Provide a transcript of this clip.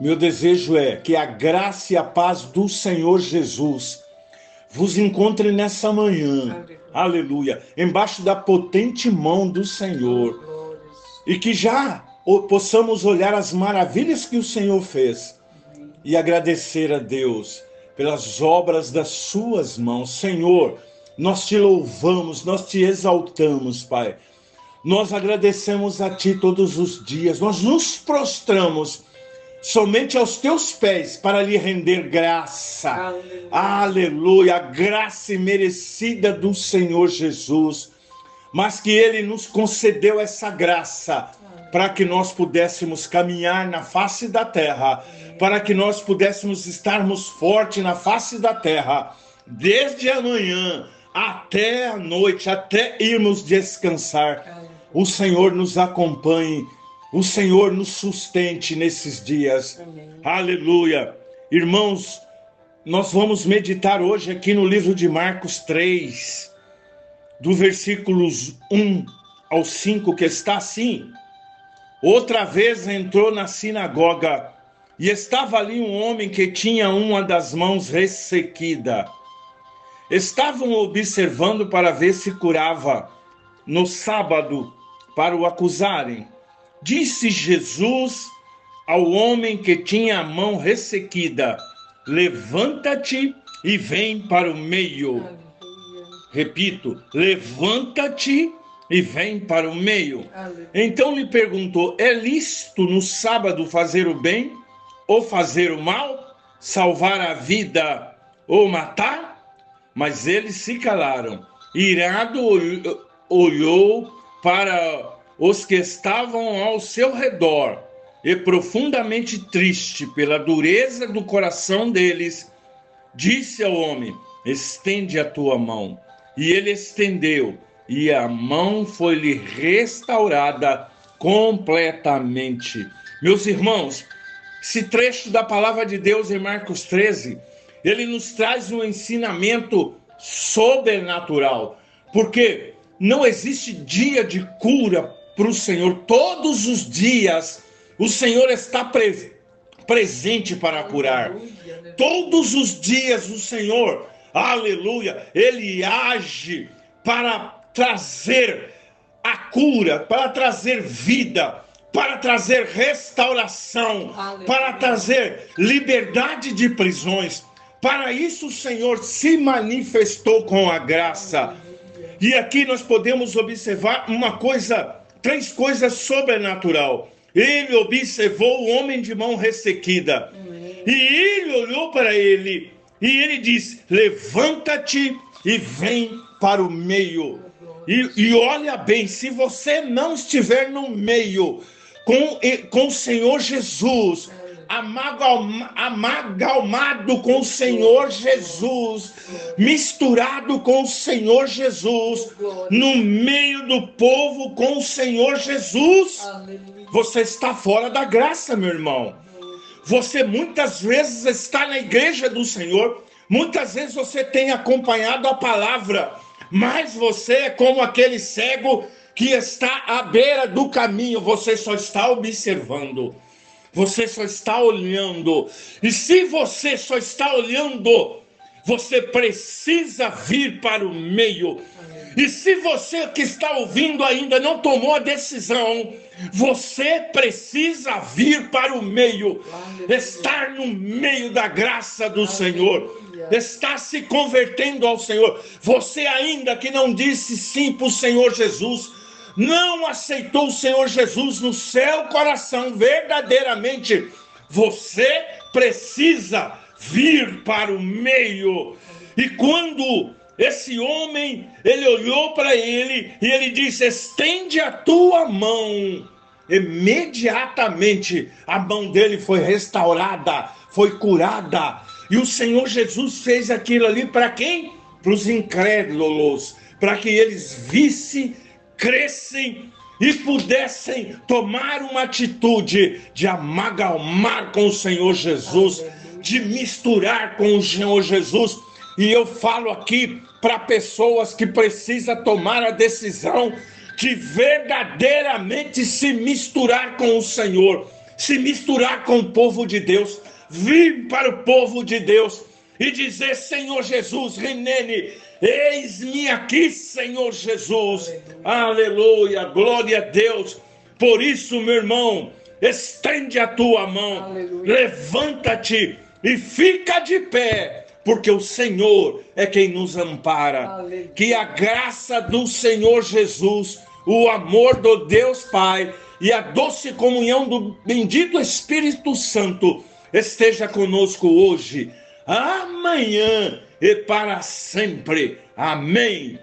Meu desejo é que a graça e a paz do Senhor Jesus vos encontre nessa manhã, aleluia, embaixo da potente mão do Senhor, e que já possamos olhar as maravilhas que o Senhor fez e agradecer a Deus pelas obras das suas mãos. Senhor, nós te louvamos, nós te exaltamos, Pai. Nós agradecemos a Ti todos os dias, nós nos prostramos somente aos teus pés para lhe render graça. Aleluia. Aleluia, a graça merecida do Senhor Jesus. Mas que ele nos concedeu essa graça para que nós pudéssemos caminhar na face da terra, para que nós pudéssemos estarmos fortes na face da terra, desde amanhã até a noite, até irmos descansar. O Senhor nos acompanhe o Senhor nos sustente nesses dias. Amém. Aleluia. Irmãos, nós vamos meditar hoje aqui no livro de Marcos 3, do versículos 1 ao 5, que está assim: Outra vez entrou na sinagoga e estava ali um homem que tinha uma das mãos ressequida. Estavam observando para ver se curava no sábado para o acusarem. Disse Jesus ao homem que tinha a mão ressequida: Levanta-te e vem para o meio. Repito, levanta-te e vem para o meio. Então lhe perguntou: É lícito no sábado fazer o bem ou fazer o mal? Salvar a vida ou matar? Mas eles se calaram. Irado olhou para os que estavam ao seu redor, e profundamente triste pela dureza do coração deles, disse ao homem: Estende a tua mão. E ele estendeu, e a mão foi-lhe restaurada completamente. Meus irmãos, esse trecho da palavra de Deus em Marcos 13, ele nos traz um ensinamento sobrenatural, porque não existe dia de cura para o Senhor. Todos os dias o Senhor está pre presente para curar. Todos os dias o Senhor, aleluia, ele age para trazer a cura, para trazer vida, para trazer restauração, aleluia. para trazer liberdade de prisões. Para isso o Senhor se manifestou com a graça. E aqui nós podemos observar uma coisa três coisas sobrenatural. Ele observou o homem de mão ressequida. E ele olhou para ele e ele disse: Levanta-te e vem para o meio. E, e, olha bem, se você não estiver no meio com, com o Senhor Jesus, amagalmado com o Senhor Jesus, misturado com o Senhor Jesus, no meio do povo com o Senhor Jesus. Você está fora da graça, meu irmão. Você muitas vezes está na igreja do Senhor, muitas vezes você tem acompanhado a palavra, mas você é como aquele cego que está à beira do caminho, você só está observando. Você só está olhando. E se você só está olhando, você precisa vir para o meio. E se você que está ouvindo ainda não tomou a decisão, você precisa vir para o meio, estar no meio da graça do Senhor, estar se convertendo ao Senhor. Você ainda que não disse sim para o Senhor Jesus, não aceitou o Senhor Jesus no seu coração verdadeiramente, você precisa vir para o meio. E quando esse homem, ele olhou para ele e ele disse: "Estende a tua mão". Imediatamente a mão dele foi restaurada, foi curada. E o Senhor Jesus fez aquilo ali para quem? Para os incrédulos, para que eles vissem crescem e pudessem tomar uma atitude de amalgamar com o Senhor Jesus, de misturar com o Senhor Jesus. E eu falo aqui para pessoas que precisam tomar a decisão de verdadeiramente se misturar com o Senhor, se misturar com o povo de Deus, vir para o povo de Deus e dizer: Senhor Jesus, Renene, aqui, Senhor Jesus. Aleluia. Aleluia, glória a Deus. Por isso, meu irmão, estende a tua mão, levanta-te e fica de pé, porque o Senhor é quem nos ampara. Aleluia. Que a graça do Senhor Jesus, o amor do Deus Pai e a doce comunhão do bendito Espírito Santo esteja conosco hoje, amanhã e para sempre. Amém.